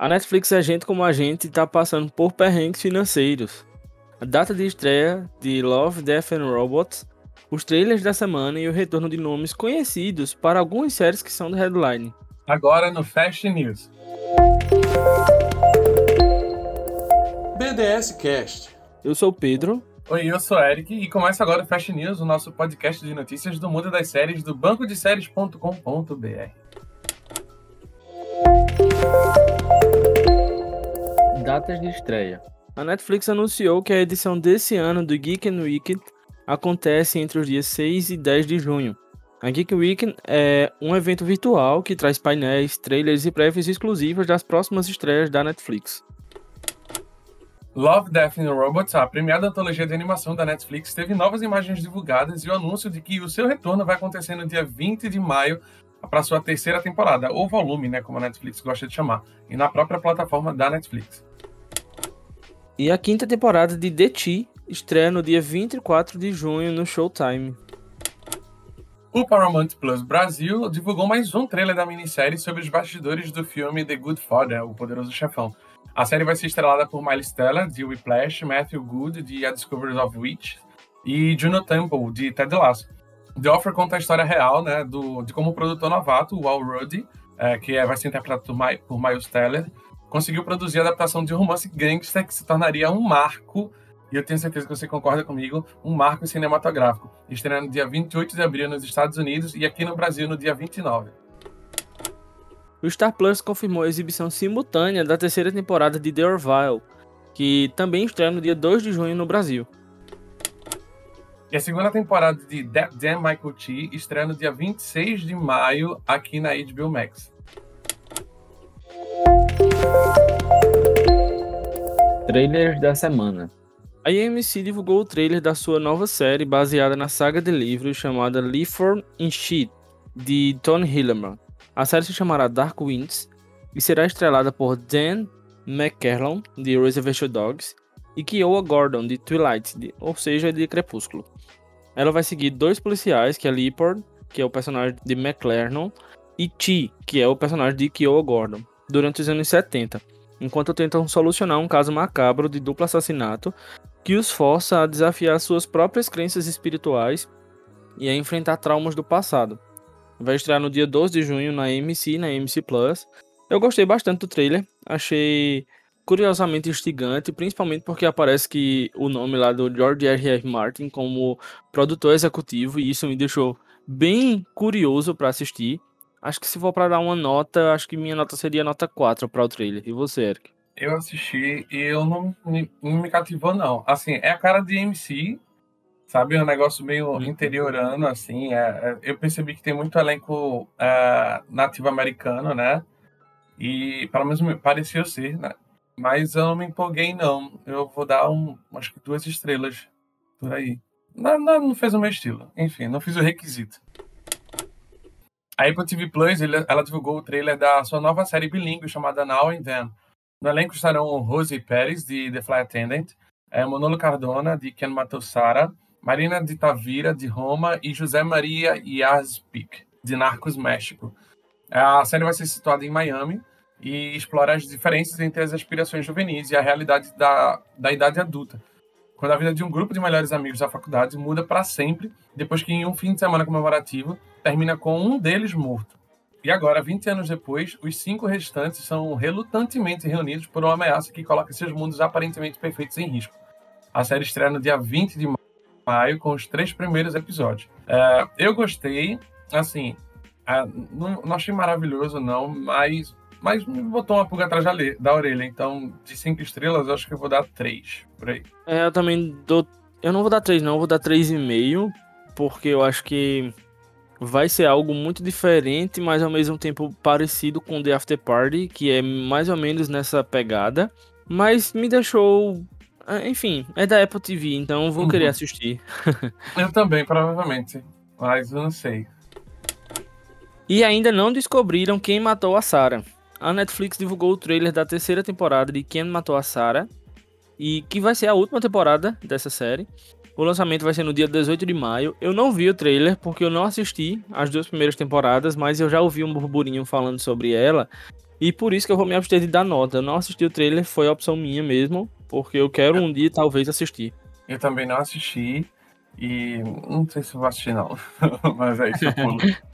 A Netflix é gente como a gente está passando por perrengues financeiros. A data de estreia de Love, Death and Robots, os trailers da semana e o retorno de nomes conhecidos para algumas séries que são do headline. Agora no Fast News. BDS Cast. Eu sou o Pedro. Oi, eu sou o Eric e começa agora o Fast News, o nosso podcast de notícias do mundo das séries do bancodeséries.com.br. Datas de estreia. A Netflix anunciou que a edição desse ano do Geek and Weekend acontece entre os dias 6 e 10 de junho. A Geek Weekend é um evento virtual que traz painéis, trailers e prévias exclusivas das próximas estreias da Netflix. Love, Death and Robots, a premiada antologia de animação da Netflix, teve novas imagens divulgadas e o anúncio de que o seu retorno vai acontecer no dia 20 de maio para sua terceira temporada, ou volume, né, como a Netflix gosta de chamar, e na própria plataforma da Netflix. E a quinta temporada de The Tea estreia no dia 24 de junho no Showtime. O Paramount Plus Brasil divulgou mais um trailer da minissérie sobre os bastidores do filme The Good Father, O Poderoso Chefão. A série vai ser estrelada por Miles Teller, de Whiplash, Matthew Good, de A Discovery of Witch, e Juno Temple, de Ted Lasso. The Offer conta a história real né, do, de como o produtor novato, o Al Ruddy, é, que é, vai ser interpretado por, My, por Miles Teller, conseguiu produzir a adaptação de um romance gangster que se tornaria um marco, e eu tenho certeza que você concorda comigo, um marco cinematográfico, estreando dia 28 de abril nos Estados Unidos e aqui no Brasil no dia 29. O Star Plus confirmou a exibição simultânea da terceira temporada de The Orville, que também estreia no dia 2 de junho no Brasil. E a segunda temporada de That Damn Michael T estreia no dia 26 de maio aqui na HBO Max. Trailers da semana. A AMC divulgou o trailer da sua nova série baseada na saga de livros chamada Leaford in Sheet, de Tony Hillerman. A série se chamará Dark Winds e será estrelada por Dan McKerlon, de Reservation Dogs, e Kiowa Gordon, de Twilight, de, ou seja, de Crepúsculo. Ela vai seguir dois policiais, que é Leopard, que é o personagem de McLernon, e T, que é o personagem de Kiowa Gordon, durante os anos 70, enquanto tentam solucionar um caso macabro de duplo assassinato que os força a desafiar suas próprias crenças espirituais e a enfrentar traumas do passado. Vai estrear no dia 12 de junho na AMC, na AMC Plus. Eu gostei bastante do trailer, achei curiosamente instigante, principalmente porque aparece que o nome lá do George R. R. Martin como produtor executivo e isso me deixou bem curioso para assistir. Acho que se for para dar uma nota, acho que minha nota seria nota 4 para o trailer. E você, Eric? Eu assisti e eu não me, não me cativou, não. Assim, é a cara de MC, sabe? É um negócio meio uhum. interiorano, assim. É, é, eu percebi que tem muito elenco é, nativo americano, né? E, pelo menos, me pareceu ser, né? Mas eu não me empolguei, não. Eu vou dar um, acho que duas estrelas por aí. Não, não, não fez o meu estilo. Enfim, não fiz o requisito. A Apple TV Plus, ela divulgou o trailer da sua nova série bilíngue chamada Now and Then. No elenco estarão Rosie Pérez, de The Flight Attendant, é, Cardona, de Ken Matossara, Marina de Tavira, de Roma, e José Maria Yazpik, de Narcos México. A série vai ser situada em Miami, e explora as diferenças entre as aspirações juvenis e a realidade da, da idade adulta. Quando a vida de um grupo de melhores amigos da faculdade muda para sempre, depois que em um fim de semana comemorativo termina com um deles morto. E agora, 20 anos depois, os cinco restantes são relutantemente reunidos por uma ameaça que coloca seus mundos aparentemente perfeitos em risco. A série estreia no dia 20 de maio com os três primeiros episódios. É, eu gostei, assim, é, não, não achei maravilhoso não, mas mas me botou uma pulga atrás da orelha. Então, de cinco estrelas, eu acho que eu vou dar três, por aí. É, eu também dou. Eu não vou dar três, não, eu vou dar três e meio, porque eu acho que vai ser algo muito diferente, mas ao mesmo tempo parecido com The After Party, que é mais ou menos nessa pegada. Mas me deixou. É, enfim, é da Apple TV, então vou uhum. querer assistir. eu também, provavelmente. Mas eu não sei. E ainda não descobriram quem matou a Sarah a Netflix divulgou o trailer da terceira temporada de Quem Matou a Sarah, e que vai ser a última temporada dessa série. O lançamento vai ser no dia 18 de maio. Eu não vi o trailer porque eu não assisti as duas primeiras temporadas, mas eu já ouvi um burburinho falando sobre ela. E por isso que eu vou me abster de dar nota. Eu não assisti o trailer, foi opção minha mesmo, porque eu quero um dia talvez assistir. Eu também não assisti e não sei se vou assistir não, mas é isso.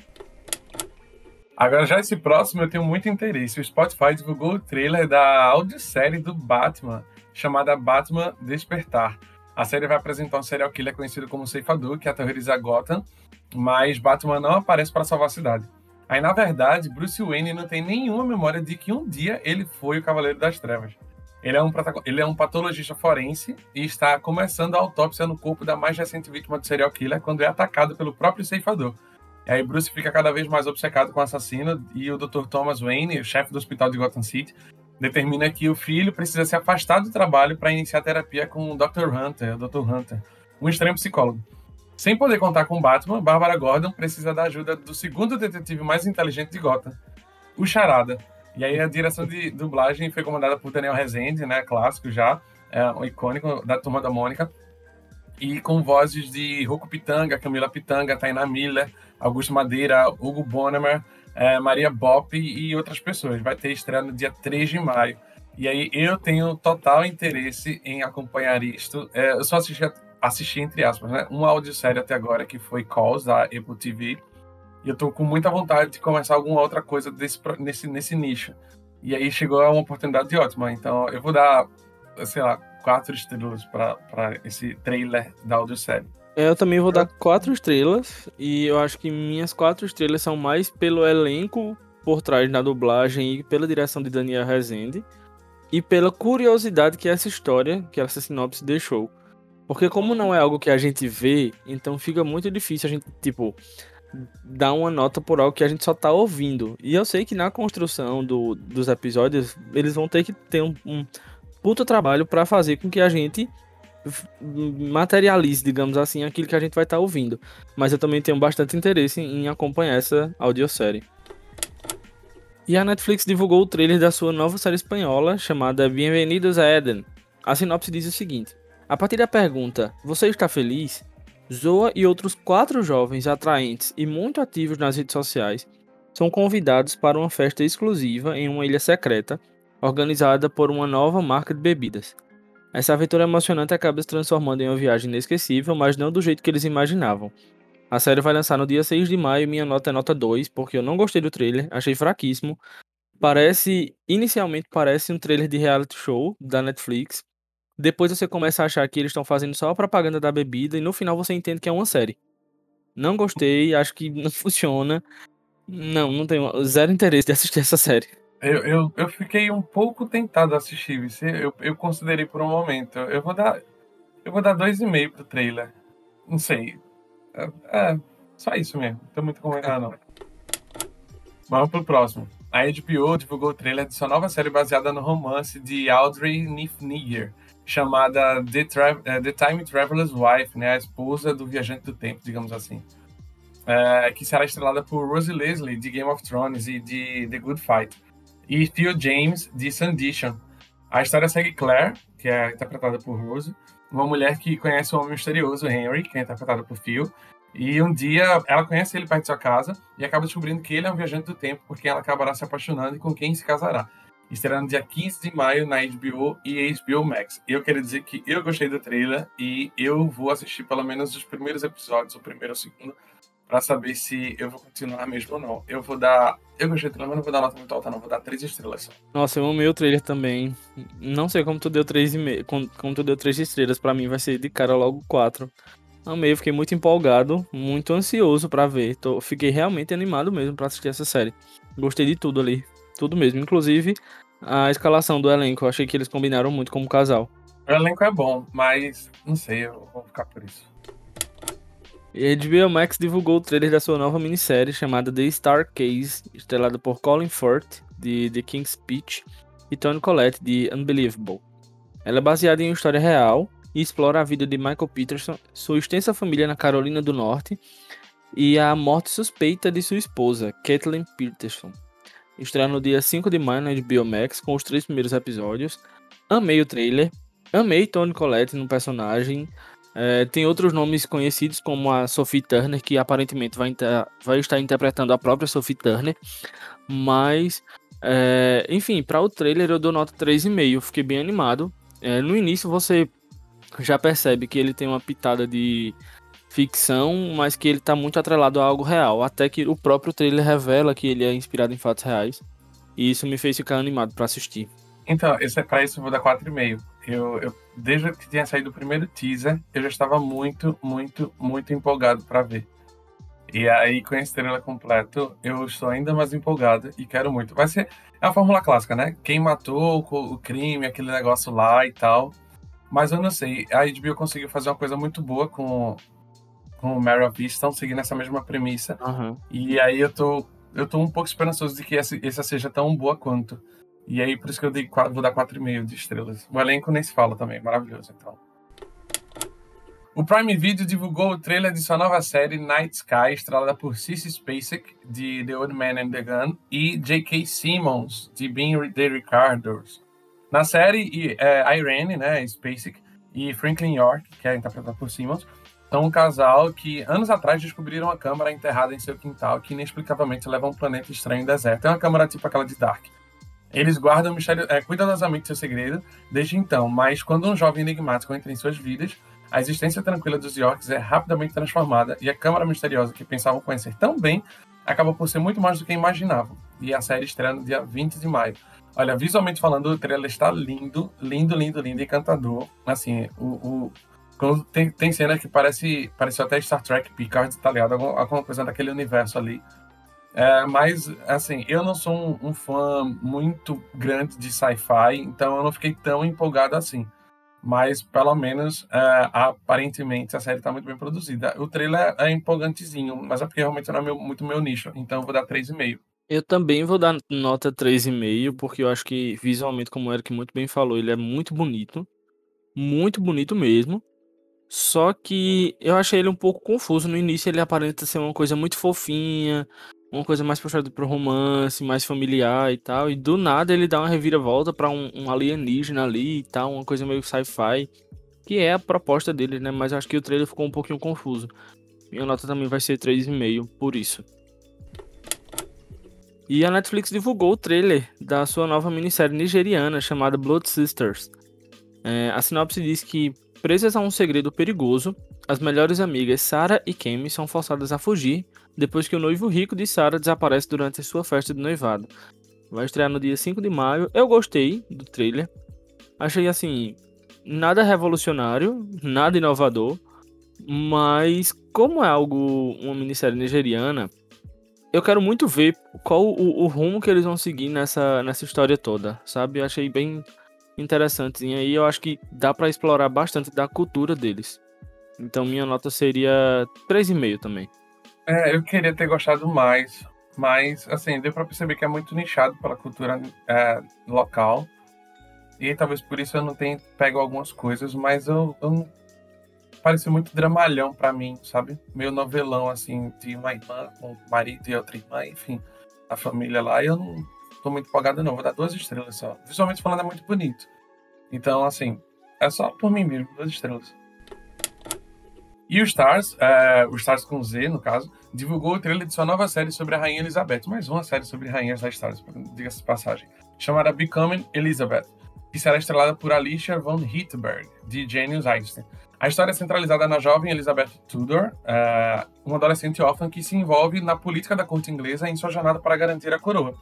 Agora já esse próximo eu tenho muito interesse. O Spotify divulgou o trailer da audiosérie do Batman, chamada Batman Despertar. A série vai apresentar um serial killer conhecido como Ceifador, que aterroriza Gotham, mas Batman não aparece para salvar a cidade. Aí, na verdade, Bruce Wayne não tem nenhuma memória de que um dia ele foi o Cavaleiro das Trevas. Ele é um, ele é um patologista forense e está começando a autópsia no corpo da mais recente vítima do serial killer quando é atacado pelo próprio ceifador. Aí Bruce fica cada vez mais obcecado com o assassino e o Dr. Thomas Wayne, o chefe do hospital de Gotham City, determina que o filho precisa se afastar do trabalho para iniciar terapia com o Dr. Hunter, o Dr. Hunter, um extremo psicólogo. Sem poder contar com Batman, Barbara Gordon precisa da ajuda do segundo detetive mais inteligente de Gotham, o Charada. E aí a direção de dublagem foi comandada por Daniel Rezende, né, clássico já, é um icônico da Turma da Mônica, e com vozes de Rocco Pitanga, Camila Pitanga, Tainá Miller, Augusto Madeira, Hugo Bonemer, é, Maria Bop e outras pessoas. Vai ter estreia no dia 3 de maio. E aí eu tenho total interesse em acompanhar isto. É, eu só assisti, assisti, entre aspas, né, uma audiosérie até agora, que foi Calls, da Apple TV. E eu tô com muita vontade de começar alguma outra coisa desse, nesse, nesse nicho. E aí chegou uma oportunidade ótima. Então eu vou dar, sei lá, quatro estrelas para esse trailer da audiosérie. É, eu também vou dar quatro estrelas. E eu acho que minhas quatro estrelas são mais pelo elenco por trás na dublagem e pela direção de Daniel Rezende. E pela curiosidade que essa história, que essa sinopse deixou. Porque como não é algo que a gente vê, então fica muito difícil a gente, tipo, dar uma nota por algo que a gente só tá ouvindo. E eu sei que na construção do, dos episódios, eles vão ter que ter um, um puta trabalho para fazer com que a gente materialize, digamos assim, aquilo que a gente vai estar tá ouvindo. Mas eu também tenho bastante interesse em acompanhar essa audiosérie. E a Netflix divulgou o trailer da sua nova série espanhola chamada Bem-vindos a Eden. A sinopse diz o seguinte: A partir da pergunta Você está feliz? Zoa e outros quatro jovens atraentes e muito ativos nas redes sociais são convidados para uma festa exclusiva em uma ilha secreta organizada por uma nova marca de bebidas. Essa aventura emocionante acaba se transformando em uma viagem inesquecível, mas não do jeito que eles imaginavam. A série vai lançar no dia 6 de maio e minha nota é nota 2, porque eu não gostei do trailer, achei fraquíssimo. Parece, inicialmente parece um trailer de reality show da Netflix. Depois você começa a achar que eles estão fazendo só a propaganda da bebida e no final você entende que é uma série. Não gostei, acho que não funciona. Não, não tenho zero interesse de assistir essa série. Eu, eu, eu fiquei um pouco tentado a assistir, eu, eu considerei por um momento. Eu vou dar. Eu vou dar dois e meio pro trailer. Não sei. É, é só isso mesmo. Não tem muito comentar, não. Vamos pro próximo. A HBO divulgou o trailer de sua nova série baseada no romance de Audrey Niffniger, chamada The, Tra é, The Time Traveler's Wife, né, a esposa do viajante do tempo, digamos assim. É, que será estrelada por Rosie Leslie, de Game of Thrones e de The Good Fight e Phil James, de Sandition. A história segue Claire, que é interpretada por Rose, uma mulher que conhece o homem misterioso Henry, que é interpretado por Phil, e um dia ela conhece ele perto de sua casa e acaba descobrindo que ele é um viajante do tempo, porque ela acabará se apaixonando e com quem se casará. Estreando no dia 15 de maio na HBO e HBO Max. Eu quero dizer que eu gostei do trailer e eu vou assistir pelo menos os primeiros episódios, o primeiro ou o segundo, para saber se eu vou continuar mesmo ou não. Eu vou dar. Eu gostei do trailer, mas não vou dar nota muito alta, não. Vou dar três estrelas só. Nossa, eu amei o trailer também. Não sei como tu deu três e meio, como, como tu deu três estrelas. Para mim vai ser de cara logo quatro. Amei, eu fiquei muito empolgado, muito ansioso para ver. Tô, fiquei realmente animado mesmo para assistir essa série. Gostei de tudo ali. Tudo mesmo. Inclusive, a escalação do elenco. Eu achei que eles combinaram muito como casal. O elenco é bom, mas não sei, eu vou ficar por isso. E HBO Max divulgou o trailer da sua nova minissérie chamada The Star Case, estrelada por Colin Firth, de The King's Speech, e Tony Collette, de Unbelievable. Ela é baseada em uma história real e explora a vida de Michael Peterson, sua extensa família na Carolina do Norte e a morte suspeita de sua esposa, Kathleen Peterson. Estreia no dia 5 de maio na HBO Max com os três primeiros episódios. Amei o trailer, amei Tony Collette no personagem, é, tem outros nomes conhecidos, como a Sophie Turner, que aparentemente vai, vai estar interpretando a própria Sophie Turner. Mas É, enfim, para o trailer eu dou nota 3,5. Fiquei bem animado. É, no início você já percebe que ele tem uma pitada de ficção, mas que ele tá muito atrelado a algo real. Até que o próprio trailer revela que ele é inspirado em fatos reais. E isso me fez ficar animado para assistir. Então, esse é pra isso eu vou dar 4,5. Eu, eu, desde que tinha saído o primeiro teaser, eu já estava muito, muito, muito empolgado para ver. E aí, com a estrela completo, eu estou ainda mais empolgado e quero muito. Vai ser a fórmula clássica, né? Quem matou o crime, aquele negócio lá e tal. Mas eu não sei. A HBO conseguiu fazer uma coisa muito boa com, com o Mary of seguindo essa mesma premissa. Uhum. E aí eu tô, eu tô um pouco esperançoso de que essa, essa seja tão boa quanto. E aí, por isso que eu dei, vou dar 4,5 de estrelas. O elenco nem se fala também, maravilhoso, então. O Prime Video divulgou o trailer de sua nova série Night Sky, estrelada por Cissy Spacek, de The Old Man and the Gun, e J.K. Simmons, de Being the Ricardos. Na série, é, Irene, né, Spacek, e Franklin York, que é interpretado por Simmons, são um casal que anos atrás descobriram uma câmara enterrada em seu quintal que inexplicavelmente leva a um planeta estranho e deserto. É uma câmara tipo aquela de Dark. Eles guardam mistério, é, cuidadosamente seu segredo desde então, mas quando um jovem enigmático entra em suas vidas, a existência tranquila dos Yorks é rapidamente transformada e a Câmara Misteriosa que pensavam conhecer tão bem acaba por ser muito mais do que imaginavam. E a série estreia no dia 20 de maio. Olha, visualmente falando, o trailer está lindo, lindo, lindo, lindo, encantador. Assim, o, o tem, tem cena que parece, parece até Star Trek Picard, tá ligado? Alguma, alguma coisa daquele universo ali. É, mas, assim, eu não sou um, um fã muito grande de sci-fi, então eu não fiquei tão empolgado assim. Mas, pelo menos, é, aparentemente, a série está muito bem produzida. O trailer é empolgantezinho, mas é porque realmente não é meu, muito meu nicho, então eu vou dar 3,5. Eu também vou dar nota 3,5, porque eu acho que visualmente, como o Eric muito bem falou, ele é muito bonito. Muito bonito mesmo. Só que eu achei ele um pouco confuso. No início ele aparenta ser uma coisa muito fofinha, uma coisa mais puxada pro romance, mais familiar e tal. E do nada ele dá uma reviravolta para um, um, alienígena ali e tal, uma coisa meio sci-fi. Que é a proposta dele, né? Mas acho que o trailer ficou um pouquinho confuso. Minha nota também vai ser 3,5 por isso. E a Netflix divulgou o trailer da sua nova minissérie nigeriana chamada Blood Sisters. É, a sinopse diz que, presas a um segredo perigoso, as melhores amigas Sarah e Kemi são forçadas a fugir depois que o noivo rico de Sarah desaparece durante sua festa de noivado. Vai estrear no dia 5 de maio. Eu gostei do trailer. Achei assim, nada revolucionário, nada inovador, mas como é algo uma minissérie nigeriana, eu quero muito ver qual o, o, rumo que eles vão seguir nessa, nessa história toda, sabe? Eu achei bem interessante e aí eu acho que dá para explorar bastante da cultura deles. Então minha nota seria 3,5 também. É, eu queria ter gostado mais, mas, assim, deu pra perceber que é muito nichado pela cultura é, local. E talvez por isso eu não tenha pego algumas coisas, mas eu, eu pareceu muito dramalhão para mim, sabe? Meio novelão, assim, de uma irmã com um marido e outra irmã, enfim, a família lá. E eu não tô muito empolgado, não. Vou dar duas estrelas só. Visualmente falando, é muito bonito. Então, assim, é só por mim mesmo, duas estrelas. E o Stars, é, o Stars com Z, no caso, divulgou o trailer de sua nova série sobre a Rainha Elizabeth, mais uma série sobre rainhas da Stars, diga-se de passagem, chamada Becoming Elizabeth, que será estrelada por Alicia von Hittenberg, de Genius Einstein. A história é centralizada na jovem Elizabeth Tudor, é, uma adolescente órfã que se envolve na política da corte inglesa em sua jornada para garantir a coroa.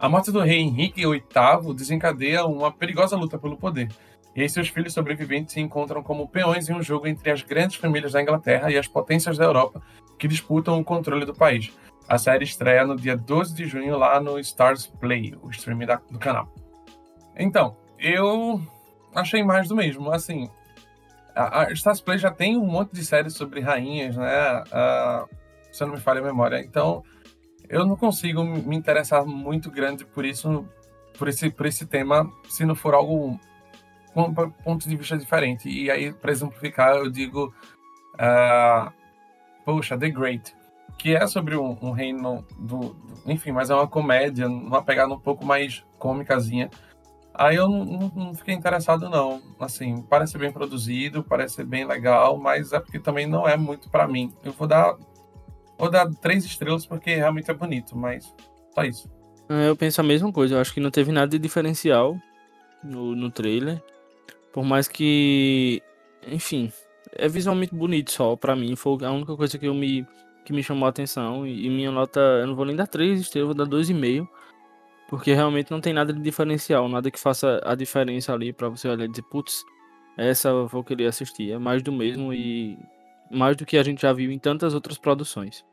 A morte do rei Henrique VIII desencadeia uma perigosa luta pelo poder, e seus filhos sobreviventes se encontram como peões em um jogo entre as grandes famílias da Inglaterra e as potências da Europa que disputam o controle do país. A série estreia no dia 12 de junho lá no Stars Play, o streaming da, do canal. Então, eu achei mais do mesmo. Assim, a, a Stars Play já tem um monte de séries sobre rainhas, né? Uh, se eu não me falha a memória. Então, eu não consigo me interessar muito grande por isso, por esse, por esse tema, se não for algo pontos de vista diferentes. E aí, para exemplificar, eu digo, uh, poxa, The Great, que é sobre um, um reino do, do, enfim, mas é uma comédia, uma pegada um pouco mais cômicazinha. Aí eu não, não, não, fiquei interessado não, assim, parece bem produzido, parece bem legal, mas é porque também não é muito para mim. Eu vou dar vou dar três estrelas porque realmente é bonito, mas só isso. Eu penso a mesma coisa. Eu acho que não teve nada de diferencial no, no trailer. Por mais que. Enfim. É visualmente bonito só, pra mim. Foi a única coisa que eu me. Que me chamou a atenção. E, minha nota. Eu não vou nem dar 3 estrelas, vou dar 2,5. Porque realmente não tem nada de diferencial. Nada que faça a diferença ali pra você olhar e dizer, putz, essa eu vou querer assistir. É mais do mesmo e. Mais do que a gente já viu em tantas outras produções.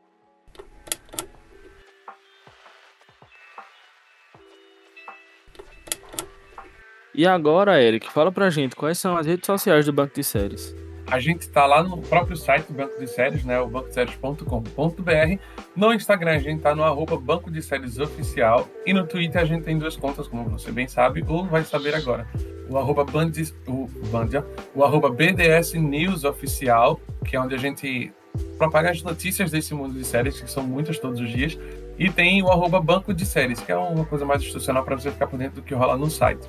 E agora, Eric, fala pra gente quais são as redes sociais do Banco de Séries. A gente está lá no próprio site do Banco de Séries, né, o bancodeséries.com.br. No Instagram a gente está no arroba Banco de Séries Oficial e no Twitter a gente tem duas contas, como você bem sabe, ou vai saber agora. O arroba, Band, o, Bandia, o arroba BDS News Oficial, que é onde a gente propaga as notícias desse mundo de séries, que são muitas todos os dias. E tem o arroba Banco de Séries, que é uma coisa mais institucional para você ficar por dentro do que rola no site.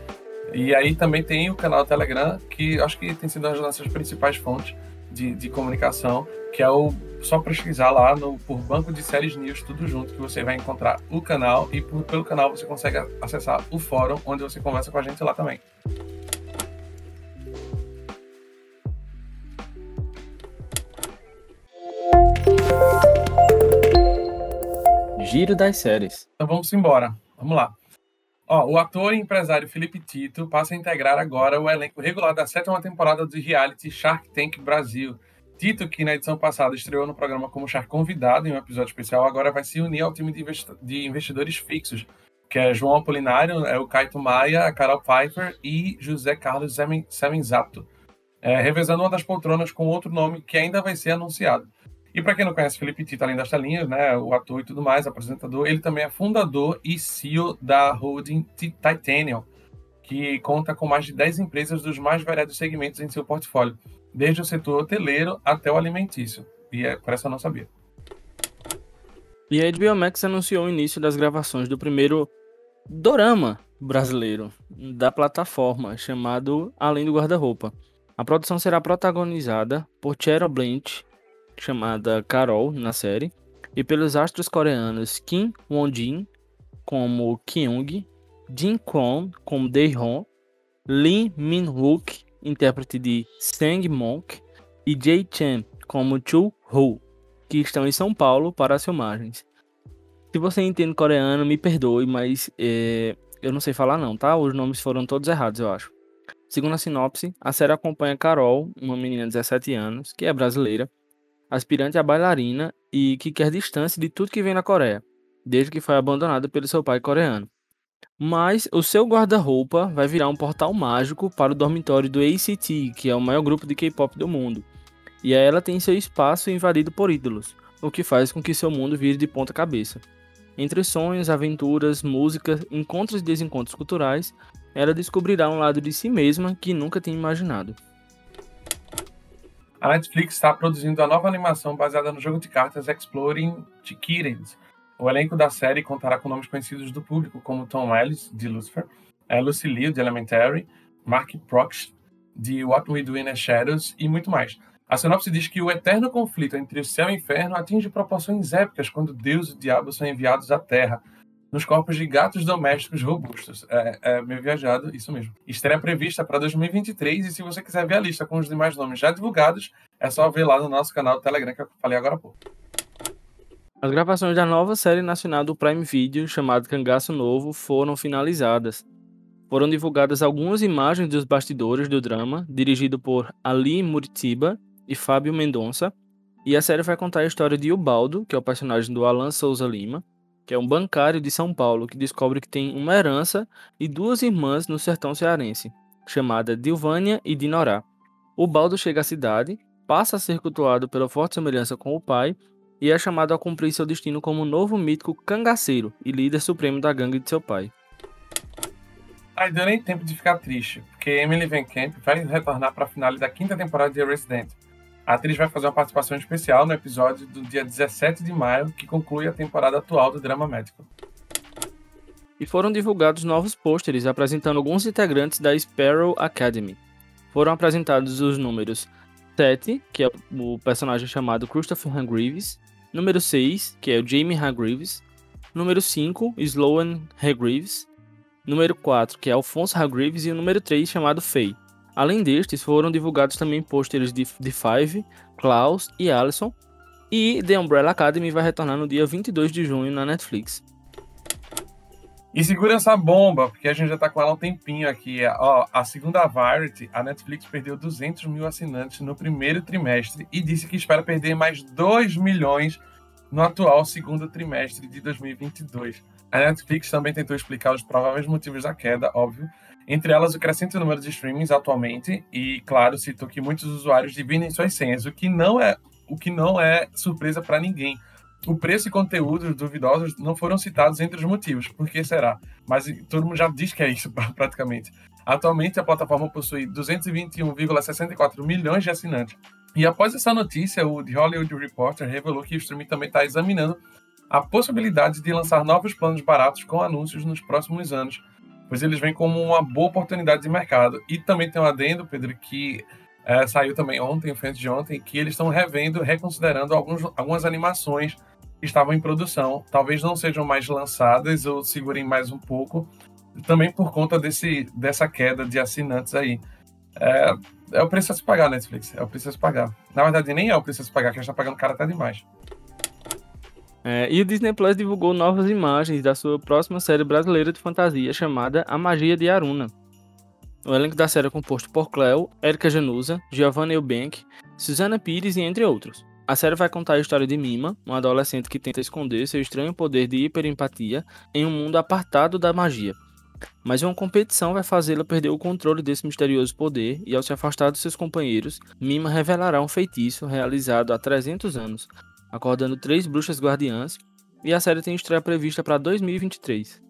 E aí também tem o canal Telegram, que acho que tem sido uma das nossas principais fontes de, de comunicação, que é o só pesquisar lá no, por Banco de Séries News, tudo junto, que você vai encontrar o canal e por, pelo canal você consegue acessar o fórum, onde você conversa com a gente lá também. Giro das séries. Então vamos embora. Vamos lá. Ó, o ator e empresário Felipe Tito passa a integrar agora o elenco regular da sétima temporada do reality Shark Tank Brasil. Tito, que na edição passada estreou no programa como Shark convidado em um episódio especial, agora vai se unir ao time de investidores fixos, que é João Apolinário, é o Caito Maia, a Carol Pfeiffer e José Carlos Semenzato, é, revezando uma das poltronas com outro nome que ainda vai ser anunciado. E para quem não conhece Felipe Tito, além das telinhas, né, o ator e tudo mais, apresentador, ele também é fundador e CEO da holding Titanium, que conta com mais de 10 empresas dos mais variados segmentos em seu portfólio, desde o setor hoteleiro até o alimentício. E é, por essa eu não sabia. E a HBO Max anunciou o início das gravações do primeiro dorama brasileiro da plataforma, chamado Além do Guarda-Roupa. A produção será protagonizada por Cheryl Blanch, chamada Carol na série, e pelos astros coreanos Kim Won-jin como Kyung, Jin Kwon como Dae-hon, Lee Min-wook, intérprete de Sang Monk, e Jae Chan como Chu-ho, que estão em São Paulo para as filmagens. Se você entende coreano, me perdoe, mas é, eu não sei falar não, tá? Os nomes foram todos errados, eu acho. Segundo a sinopse, a série acompanha Carol, uma menina de 17 anos, que é brasileira, aspirante a bailarina e que quer distância de tudo que vem na Coreia, desde que foi abandonada pelo seu pai coreano. Mas o seu guarda-roupa vai virar um portal mágico para o dormitório do ACT, que é o maior grupo de K-pop do mundo. E aí ela tem seu espaço invadido por ídolos, o que faz com que seu mundo vire de ponta cabeça. Entre sonhos, aventuras, música, encontros e desencontros culturais, ela descobrirá um lado de si mesma que nunca tinha imaginado a Netflix está produzindo a nova animação baseada no jogo de cartas Exploring Kittens. O elenco da série contará com nomes conhecidos do público, como Tom Ellis, de Lucifer, eh, Lucy Liu, de Elementary, Mark Prox, de What We Do in the Shadows e muito mais. A sinopse diz que o eterno conflito entre o céu e o inferno atinge proporções épicas quando Deus e o diabo são enviados à Terra nos corpos de gatos domésticos robustos. É, é meio viajado, isso mesmo. Estreia prevista para 2023 e se você quiser ver a lista com os demais nomes já divulgados, é só ver lá no nosso canal do Telegram que eu falei agora há pouco. As gravações da nova série nacional do Prime Video, chamada Cangaço Novo, foram finalizadas. Foram divulgadas algumas imagens dos bastidores do drama, dirigido por Ali Muritiba e Fábio Mendonça, e a série vai contar a história de Ubaldo, que é o personagem do Alan Souza Lima, que é um bancário de São Paulo que descobre que tem uma herança e duas irmãs no sertão cearense, chamada Dilvânia e Dinorá. O Baldo chega à cidade, passa a ser cultuado pela forte semelhança com o pai e é chamado a cumprir seu destino como novo mítico cangaceiro e líder supremo da gangue de seu pai. Aí deu nem tempo de ficar triste, porque Emily Van Camp vai retornar para a finale da quinta temporada de Resident, a atriz vai fazer uma participação especial no episódio do dia 17 de maio, que conclui a temporada atual do drama médico. E foram divulgados novos pôsteres apresentando alguns integrantes da Sparrow Academy. Foram apresentados os números 7, que é o personagem chamado Christopher Hangreaves, número 6, que é o Jamie Hangreaves, Número 5, Sloan Hargreaves. Número 4, que é Alphonse Hargreaves. E o número 3, chamado Faye. Além destes, foram divulgados também pôsteres de, de Five, Klaus e Allison. E The Umbrella Academy vai retornar no dia 22 de junho na Netflix. E segura essa bomba, porque a gente já tá com ela um tempinho aqui. Ó, a segunda Variety, a Netflix perdeu 200 mil assinantes no primeiro trimestre e disse que espera perder mais 2 milhões no atual segundo trimestre de 2022. A Netflix também tentou explicar os prováveis motivos da queda, óbvio, entre elas o crescente número de streamings atualmente e, claro, citou que muitos usuários dividem suas senhas, o que não é, o que não é surpresa para ninguém o preço e conteúdos duvidosos não foram citados entre os motivos. Por que será? Mas todo mundo já diz que é isso, praticamente. Atualmente, a plataforma possui 221,64 milhões de assinantes. E após essa notícia, o The Hollywood Reporter revelou que o streaming também está examinando a possibilidade de lançar novos planos baratos com anúncios nos próximos anos, pois eles vêm como uma boa oportunidade de mercado. E também tem um adendo, Pedro, que é, saiu também ontem, frente de ontem, que eles estão revendo, reconsiderando alguns, algumas animações estavam em produção. Talvez não sejam mais lançadas ou segurem mais um pouco, também por conta desse, dessa queda de assinantes aí. É, é o preço a se pagar, Netflix. É o preço a se pagar. Na verdade, nem é o preço a se pagar, que a gente tá pagando cara até demais. É, e o Disney Plus divulgou novas imagens da sua próxima série brasileira de fantasia chamada A Magia de Aruna. O elenco da série é composto por Cleo, Erika Januza, Giovanna Eubank, Susana Pires e entre outros. A série vai contar a história de Mima, uma adolescente que tenta esconder seu estranho poder de hiperempatia em um mundo apartado da magia. Mas uma competição vai fazê-la perder o controle desse misterioso poder e ao se afastar dos seus companheiros, Mima revelará um feitiço realizado há 300 anos, acordando três bruxas guardiãs, e a série tem estreia prevista para 2023.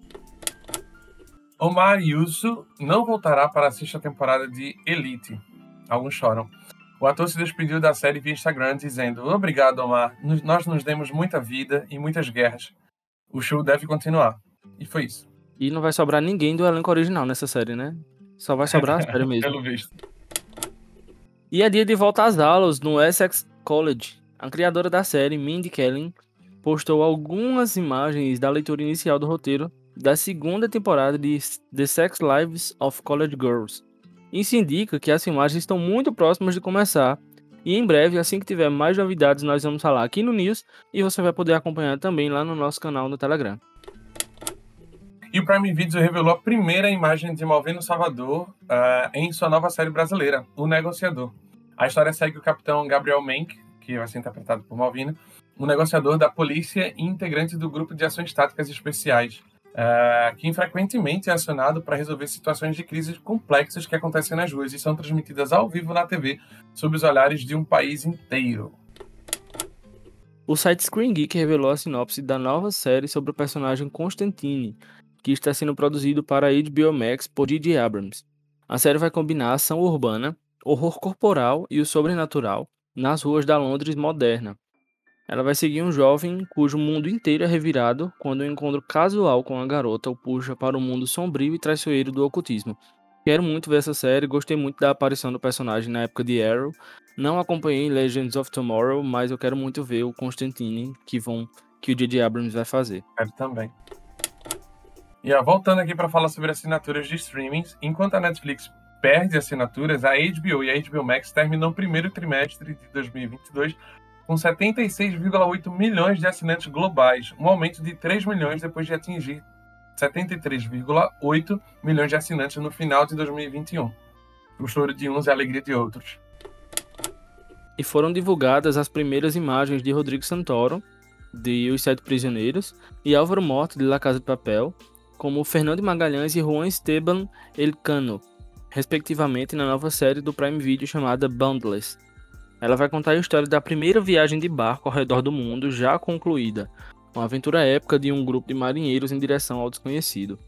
Omar Yusu não voltará para a sexta temporada de Elite. Alguns choram. O ator se despediu da série via Instagram dizendo: Obrigado, Omar. Nós nos demos muita vida e muitas guerras. O show deve continuar. E foi isso. E não vai sobrar ninguém do elenco original nessa série, né? Só vai sobrar a série mesmo. Pelo visto. E é dia de volta às aulas no Essex College. A criadora da série, Mindy Kaling, postou algumas imagens da leitura inicial do roteiro da segunda temporada de The Sex Lives of College Girls, isso indica que as filmagens estão muito próximas de começar. E em breve, assim que tiver mais novidades, nós vamos falar aqui no News e você vai poder acompanhar também lá no nosso canal no Telegram. E o Prime Video revelou a primeira imagem de Malvino Salvador uh, em sua nova série brasileira, O Negociador. A história segue o capitão Gabriel Menck, que vai ser interpretado por Malvino, um negociador da polícia e integrante do grupo de ações táticas especiais, é, que frequentemente é acionado para resolver situações de crise complexas que acontecem nas ruas e são transmitidas ao vivo na TV sob os olhares de um país inteiro. O site Screen Geek revelou a sinopse da nova série sobre o personagem Constantine, que está sendo produzido para a HBO Max por J.J. Abrams. A série vai combinar ação urbana, horror corporal e o sobrenatural nas ruas da Londres moderna, ela vai seguir um jovem cujo mundo inteiro é revirado quando um encontro casual com a garota o puxa para o mundo sombrio e traiçoeiro do ocultismo. Quero muito ver essa série, gostei muito da aparição do personagem na época de Arrow. Não acompanhei Legends of Tomorrow, mas eu quero muito ver o Constantine que vão que o J.J. Abrams vai fazer. Quero também. E voltando aqui para falar sobre assinaturas de streamings, enquanto a Netflix perde assinaturas, a HBO e a HBO Max terminam o primeiro trimestre de 2022 com 76,8 milhões de assinantes globais, um aumento de 3 milhões depois de atingir 73,8 milhões de assinantes no final de 2021. O choro de uns e a alegria de outros. E foram divulgadas as primeiras imagens de Rodrigo Santoro, de Os Sete Prisioneiros, e Álvaro Morto, de La Casa de Papel, como Fernando Magalhães e Juan Esteban Elcano, respectivamente na nova série do Prime Video chamada Boundless, ela vai contar a história da primeira viagem de barco ao redor do mundo já concluída, uma aventura épica de um grupo de marinheiros em direção ao desconhecido.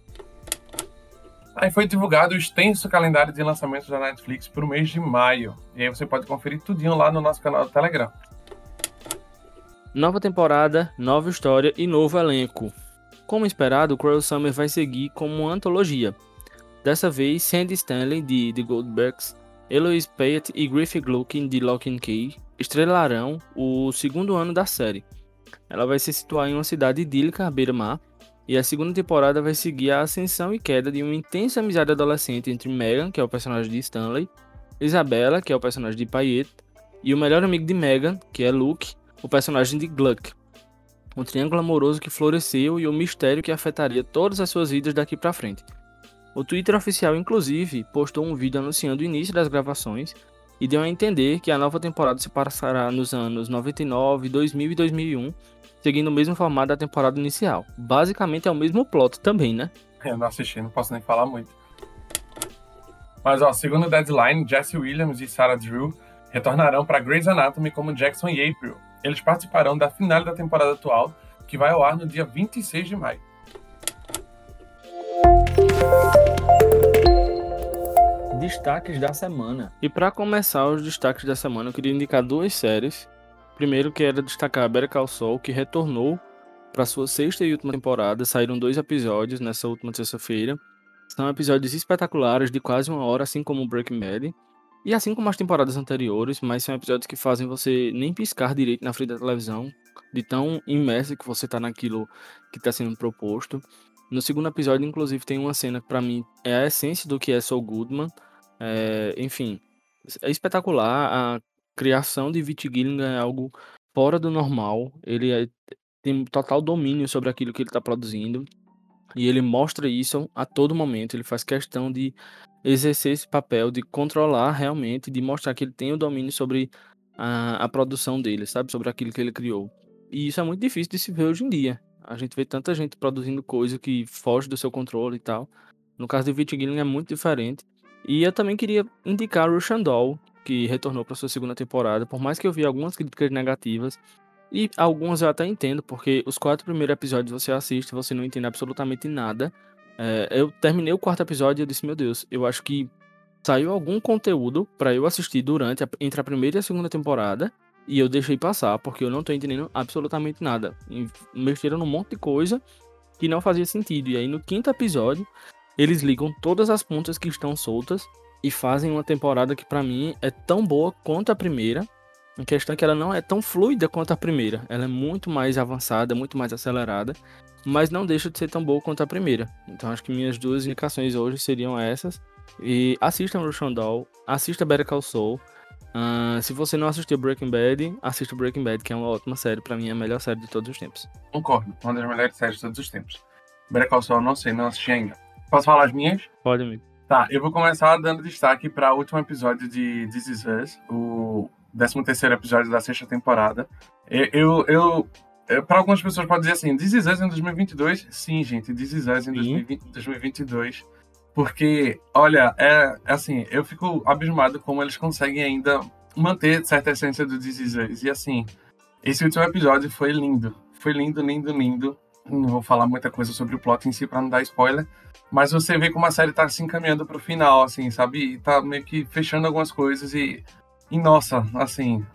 Aí foi divulgado o extenso calendário de lançamentos da Netflix para o mês de maio. E aí você pode conferir tudinho lá no nosso canal do Telegram. Nova temporada, nova história e novo elenco. Como esperado, Cruel Summer vai seguir como uma antologia. Dessa vez, Sandy Stanley, de The Goldbergs, Eloise Payet e Griffith Gluckin de Lock and Key estrelarão o segundo ano da série. Ela vai se situar em uma cidade idílica à beira-mar, e a segunda temporada vai seguir a ascensão e queda de uma intensa amizade adolescente entre Megan, que é o personagem de Stanley, Isabella, que é o personagem de Payette, e o melhor amigo de Megan, que é Luke, o personagem de Gluck. Um triângulo amoroso que floresceu e o um mistério que afetaria todas as suas vidas daqui para frente. O Twitter oficial, inclusive, postou um vídeo anunciando o início das gravações e deu a entender que a nova temporada se passará nos anos 99, 2000 e 2001, seguindo o mesmo formato da temporada inicial. Basicamente é o mesmo plot também, né? Eu não assisti, não posso nem falar muito. Mas, ó, segundo o Deadline, Jesse Williams e Sarah Drew retornarão para Grey's Anatomy como Jackson e April. Eles participarão da final da temporada atual, que vai ao ar no dia 26 de maio. Destaques da semana. E para começar os destaques da semana, eu queria indicar duas séries. Primeiro, que era destacar a Better Call Saul, que retornou para sua sexta e última temporada. Saíram dois episódios nessa última terça-feira. São episódios espetaculares de quase uma hora, assim como Breaking Bad. E assim como as temporadas anteriores, mas são episódios que fazem você nem piscar direito na frente da televisão, de tão imerso que você tá naquilo que está sendo proposto. No segundo episódio, inclusive, tem uma cena que pra mim é a essência do que é Saul Goodman. É, enfim, é espetacular. A criação de Vit é algo fora do normal. Ele é, tem total domínio sobre aquilo que ele está produzindo. E ele mostra isso a todo momento. Ele faz questão de exercer esse papel, de controlar realmente, de mostrar que ele tem o domínio sobre a, a produção dele, sabe? Sobre aquilo que ele criou. E isso é muito difícil de se ver hoje em dia. A gente vê tanta gente produzindo coisa que foge do seu controle e tal. No caso de Vit Gilligan é muito diferente. E eu também queria indicar o Doll, que retornou para sua segunda temporada, por mais que eu vi algumas críticas negativas, e algumas eu até entendo, porque os quatro primeiros episódios você assiste você não entende absolutamente nada. É, eu terminei o quarto episódio e eu disse, meu Deus, eu acho que saiu algum conteúdo para eu assistir durante a, entre a primeira e a segunda temporada e eu deixei passar porque eu não tô entendendo absolutamente nada. Mexeram num monte de coisa que não fazia sentido. E aí no quinto episódio eles ligam todas as pontas que estão soltas e fazem uma temporada que para mim é tão boa quanto a primeira. A questão é que ela não é tão fluida quanto a primeira. Ela é muito mais avançada, muito mais acelerada, mas não deixa de ser tão boa quanto a primeira. Então acho que minhas duas indicações hoje seriam essas. E assistam Russian Doll, assista Better Call Saul. Uh, se você não assistiu Breaking Bad, assista Breaking Bad, que é uma ótima série. Para mim é a melhor série de todos os tempos. Concordo, uma das melhores séries de todos os tempos. Better Call Saul, não sei, não assisti ainda. Posso falar as minhas? Pode, amigo. Tá, eu vou começar dando destaque para o último episódio de This Is Us, o 13 terceiro episódio da sexta temporada. Eu, eu, eu para algumas pessoas pode dizer assim, This Is Us em 2022? Sim, gente, This Is Us em 2020, 2022. Porque, olha, é, é assim, eu fico abismado como eles conseguem ainda manter certa essência do This Is Us. E assim, esse último episódio foi lindo. Foi lindo, lindo, lindo. Não vou falar muita coisa sobre o plot em si para não dar spoiler, mas você vê como a série tá se encaminhando pro final, assim, sabe? E tá meio que fechando algumas coisas e. E nossa, assim.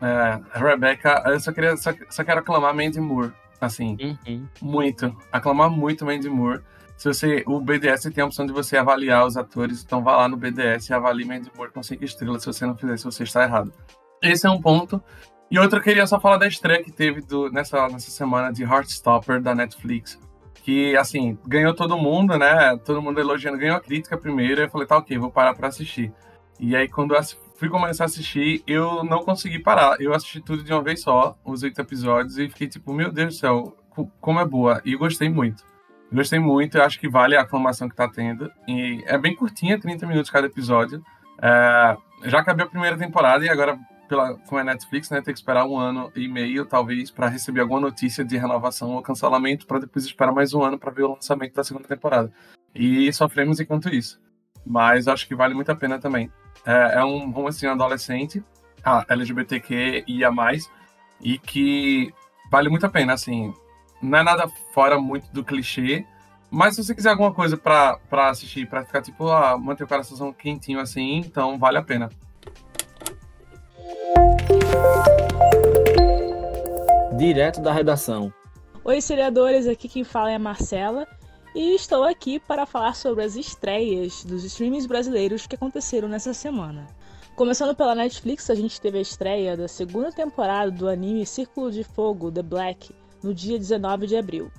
É, Rebecca, eu só queria. Só, só quero aclamar Mandy Moore. Assim. Uhum. Muito. Aclamar muito Mandy Moore. Se você. O BDS tem a opção de você avaliar os atores, então vá lá no BDS e avalie Mandy Moore com 5 estrelas. Se você não fizer, se você está errado. Esse é um ponto. E outro, eu queria só falar da estreia que teve do, nessa, nessa semana de Heartstopper da Netflix que, assim, ganhou todo mundo, né? Todo mundo elogiando, ganhou a crítica primeiro. Eu falei, tá ok, vou parar pra assistir. E aí, quando eu fui começar a assistir, eu não consegui parar. Eu assisti tudo de uma vez só, os oito episódios, e fiquei tipo, meu Deus do céu, como é boa. E gostei muito. Gostei muito, eu acho que vale a aclamação que tá tendo. E é bem curtinha, 30 minutos cada episódio. É, já acabei a primeira temporada e agora pela, com a Netflix, né, ter que esperar um ano e meio, talvez, para receber alguma notícia de renovação ou cancelamento, para depois esperar mais um ano para ver o lançamento da segunda temporada. E sofremos enquanto isso. Mas acho que vale muito a pena também. É, é um romancinho adolescente, ah, LGBTQ e a mais, e que vale muito a pena, assim. Não é nada fora muito do clichê, mas se você quiser alguma coisa para assistir, para ficar tipo, ah, manter o coração quentinho assim, então vale a pena. Direto da redação. Oi, seriadores, aqui quem fala é a Marcela e estou aqui para falar sobre as estreias dos streamings brasileiros que aconteceram nessa semana. Começando pela Netflix, a gente teve a estreia da segunda temporada do anime Círculo de Fogo The Black no dia 19 de abril.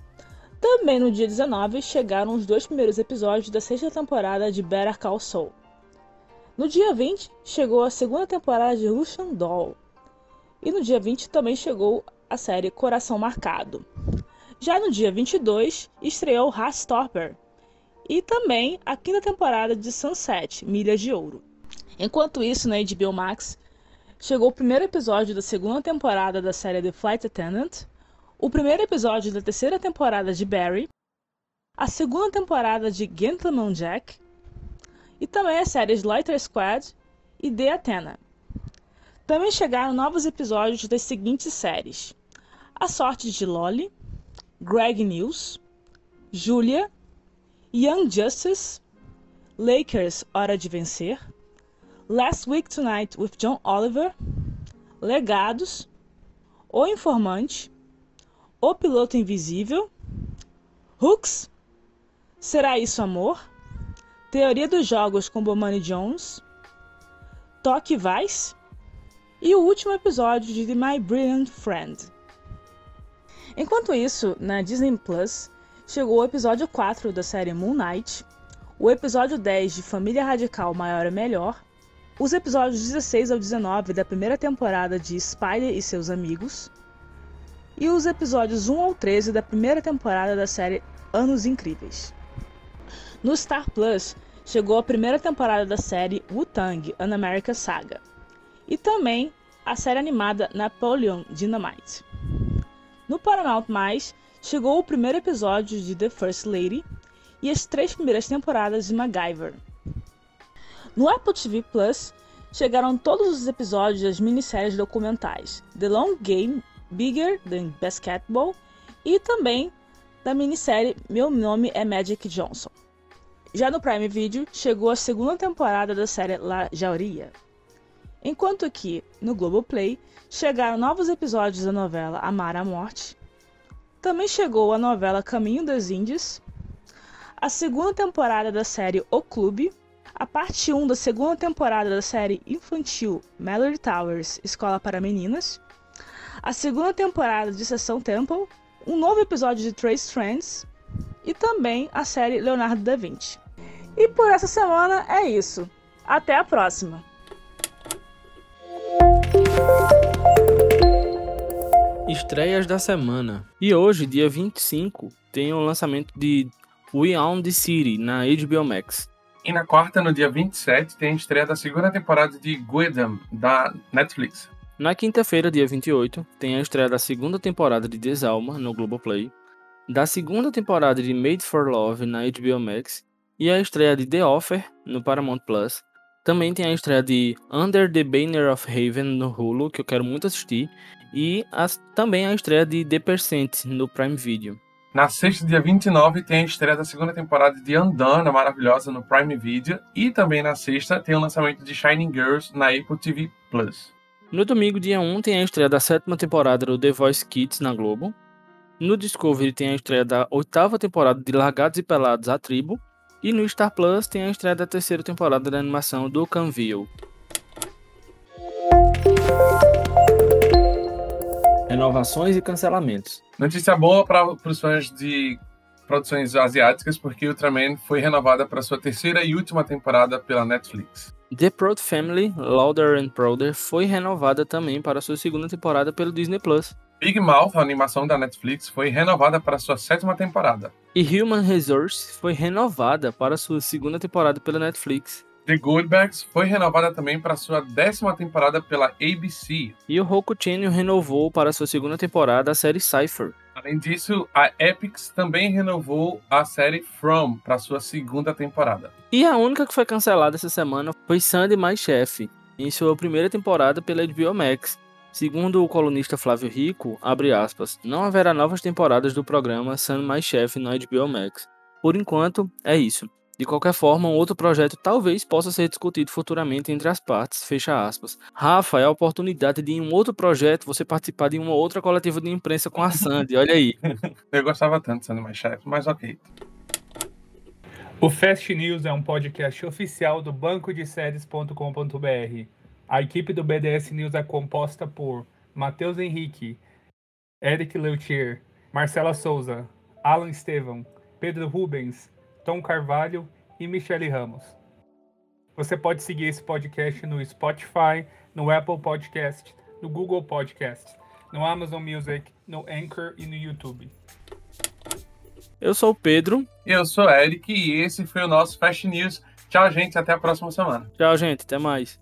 Também no dia 19 chegaram os dois primeiros episódios da sexta temporada de Better Call Saul. No dia 20 chegou a segunda temporada de Russian Doll. E no dia 20 também chegou a série Coração Marcado. Já no dia 22 estreou Heartstopper e também a quinta temporada de Sunset, Milhas de Ouro. Enquanto isso, na HBO Max, chegou o primeiro episódio da segunda temporada da série The Flight Attendant, o primeiro episódio da terceira temporada de Barry, a segunda temporada de Gentleman Jack e também as séries Lighter Squad e The Athena. Também chegaram novos episódios das seguintes séries: A Sorte de Lolly, Greg News, Julia, Young Justice, Lakers Hora de Vencer, Last Week Tonight with John Oliver, Legados, O Informante, O Piloto Invisível, Hooks, Será Isso Amor, Teoria dos Jogos com Bomani Jones, Toque Vice e o último episódio de The My Brilliant Friend. Enquanto isso, na Disney Plus, chegou o episódio 4 da série Moon Knight, o episódio 10 de Família Radical Maior é Melhor os episódios 16 ao 19 da primeira temporada de Spider e seus amigos, e os episódios 1 ao 13 da primeira temporada da série Anos Incríveis. No Star Plus chegou a primeira temporada da série Wu-Tang An American Saga e também a série animada Napoleon Dynamite. No Paramount+, chegou o primeiro episódio de The First Lady e as três primeiras temporadas de MacGyver. No Apple TV chegaram todos os episódios das minisséries documentais The Long Game, Bigger Than Basketball e também da minissérie Meu Nome é Magic Johnson. Já no Prime Video chegou a segunda temporada da série La Jauria. Enquanto que, no Globoplay, chegaram novos episódios da novela Amar a Morte. Também chegou a novela Caminho das Índias, a segunda temporada da série O Clube, a parte 1 da segunda temporada da série infantil Mallory Towers Escola para Meninas, a segunda temporada de Sessão Temple, um novo episódio de Trace Friends e também a série Leonardo da Vinci. E por essa semana é isso. Até a próxima! Estreias da semana. E hoje, dia 25, tem o lançamento de We Own the City na HBO Max. E na quarta, no dia 27, tem a estreia da segunda temporada de Guidam, da Netflix. Na quinta-feira, dia 28, tem a estreia da segunda temporada de Desalma, no Globoplay, da segunda temporada de Made for Love, na HBO Max, e a estreia de The Offer, no Paramount Plus. Também tem a estreia de Under the Banner of Haven, no Hulu, que eu quero muito assistir, e as, também a estreia de The Percent, no Prime Video. Na sexta, dia 29, tem a estreia da segunda temporada de Undone, maravilhosa, no Prime Video. E também na sexta tem o lançamento de Shining Girls na Apple TV Plus. No domingo, dia 1, tem a estreia da sétima temporada do The Voice Kids na Globo. No Discovery tem a estreia da oitava temporada de Largados e Pelados A Tribo. E no Star Plus tem a estreia da terceira temporada da animação do Canville. Renovações e cancelamentos. Notícia boa para os fãs de produções asiáticas, porque Ultraman foi renovada para sua terceira e última temporada pela Netflix. The Proud Family, Louder and Prouder foi renovada também para sua segunda temporada pelo Disney Plus. Big Mouth, a animação da Netflix, foi renovada para sua sétima temporada. E Human Resource foi renovada para sua segunda temporada pela Netflix. The Goldbergs foi renovada também para sua décima temporada pela ABC. E o Roku Channel renovou para sua segunda temporada a série Cypher. Além disso, a Epix também renovou a série From para sua segunda temporada. E a única que foi cancelada essa semana foi Sandy Mais Chef, em sua primeira temporada pela HBO Max. Segundo o colunista Flávio Rico, abre aspas, não haverá novas temporadas do programa Sandy Mais Chef no HBO Max. Por enquanto, é isso. De qualquer forma, um outro projeto talvez possa ser discutido futuramente entre as partes, fecha aspas. Rafa, é a oportunidade de em um outro projeto você participar de uma outra coletiva de imprensa com a Sandy, olha aí. Eu gostava tanto de Sandy mais chefe, mas ok. O Fast News é um podcast oficial do banco de séries.com.br. A equipe do BDS News é composta por Matheus Henrique, Eric Leutier, Marcela Souza, Alan Estevam, Pedro Rubens, Tom Carvalho e Michele Ramos. Você pode seguir esse podcast no Spotify, no Apple Podcast, no Google Podcast, no Amazon Music, no Anchor e no YouTube. Eu sou o Pedro. Eu sou o Eric e esse foi o nosso Fast News. Tchau, gente. Até a próxima semana. Tchau, gente. Até mais.